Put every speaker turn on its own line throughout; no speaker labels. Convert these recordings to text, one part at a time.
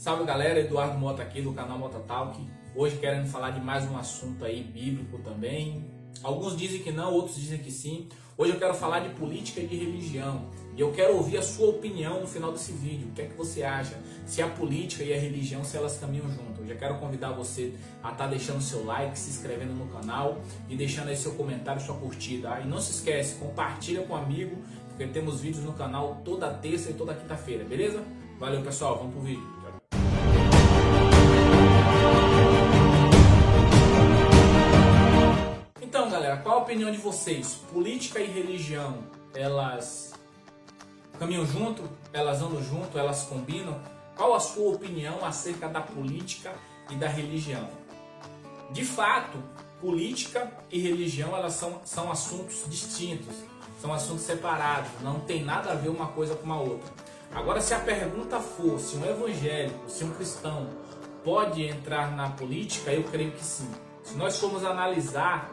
Salve galera, Eduardo Mota aqui do canal Mota Talk. Hoje querendo falar de mais um assunto aí bíblico também. Alguns dizem que não, outros dizem que sim. Hoje eu quero falar de política e de religião. E eu quero ouvir a sua opinião no final desse vídeo. O que é que você acha? Se a política e a religião, se elas caminham junto. Eu já quero convidar você a estar tá deixando seu like, se inscrevendo no canal e deixando aí seu comentário, sua curtida. E não se esquece, compartilha com um amigo, porque temos vídeos no canal toda terça e toda quinta-feira, beleza? Valeu pessoal, vamos pro vídeo. Opinião de vocês? Política e religião, elas caminham junto? Elas andam junto? Elas combinam? Qual a sua opinião acerca da política e da religião? De fato, política e religião elas são, são assuntos distintos, são assuntos separados, não tem nada a ver uma coisa com a outra. Agora, se a pergunta for se um evangélico, se um cristão pode entrar na política, eu creio que sim. Se nós formos analisar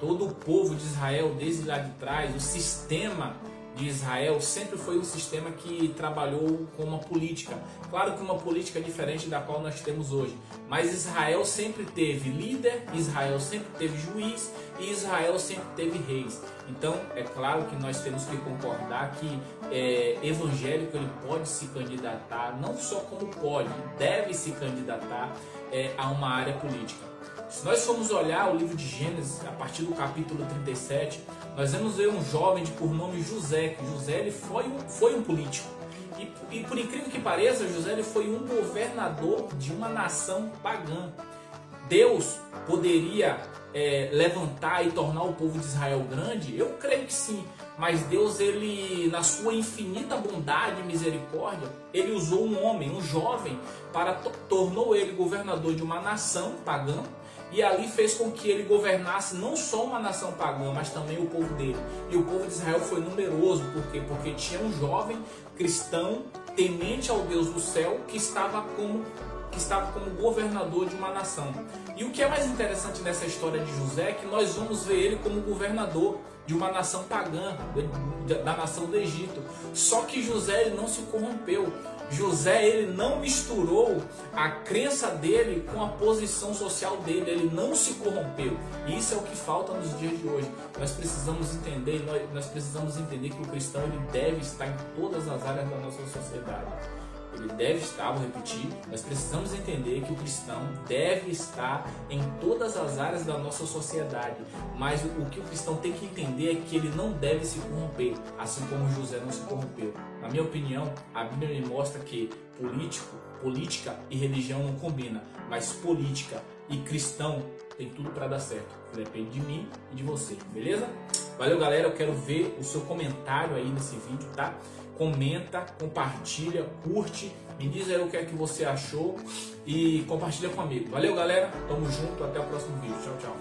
todo o povo de Israel desde lá de trás, o sistema de Israel sempre foi um sistema que trabalhou com uma política. Claro que uma política diferente da qual nós temos hoje. Mas Israel sempre teve líder, Israel sempre teve juiz e Israel sempre teve reis. Então é claro que nós temos que concordar que é, evangélico ele pode se candidatar, não só como pode, deve se candidatar é, a uma área política. Se nós formos olhar o livro de Gênesis, a partir do capítulo 37, nós vamos ver um jovem de por nome José, que José ele foi, um, foi um político. E, e por incrível que pareça, José ele foi um governador de uma nação pagã. Deus poderia é, levantar e tornar o povo de Israel grande? Eu creio que sim. Mas Deus, ele, na sua infinita bondade e misericórdia, ele usou um homem, um jovem, para tornou ele governador de uma nação pagã e ali fez com que ele governasse não só uma nação pagã, mas também o povo dele. E o povo de Israel foi numeroso, por quê? Porque tinha um jovem cristão temente ao Deus do céu que estava como que estava como governador de uma nação. E o que é mais interessante nessa história de José é que nós vamos ver ele como governador de uma nação pagã, da nação do Egito. Só que José ele não se corrompeu. José ele não misturou a crença dele com a posição social dele, ele não se corrompeu. E isso é o que falta nos dias de hoje. Nós precisamos entender, nós, nós precisamos entender que o cristão ele deve estar em todas as áreas da nossa sociedade ele deve estar, vou repetir, nós precisamos entender que o cristão deve estar em todas as áreas da nossa sociedade, mas o que o cristão tem que entender é que ele não deve se corromper, assim como José não se corrompeu. Na minha opinião, a Bíblia me mostra que político, política e religião não combinam, mas política e cristão tem tudo para dar certo. Depende de mim e de você, beleza? Valeu, galera. Eu quero ver o seu comentário aí nesse vídeo, tá? Comenta, compartilha, curte, me diz aí o que é que você achou e compartilha comigo. Valeu, galera. Tamo junto. Até o próximo vídeo. Tchau, tchau.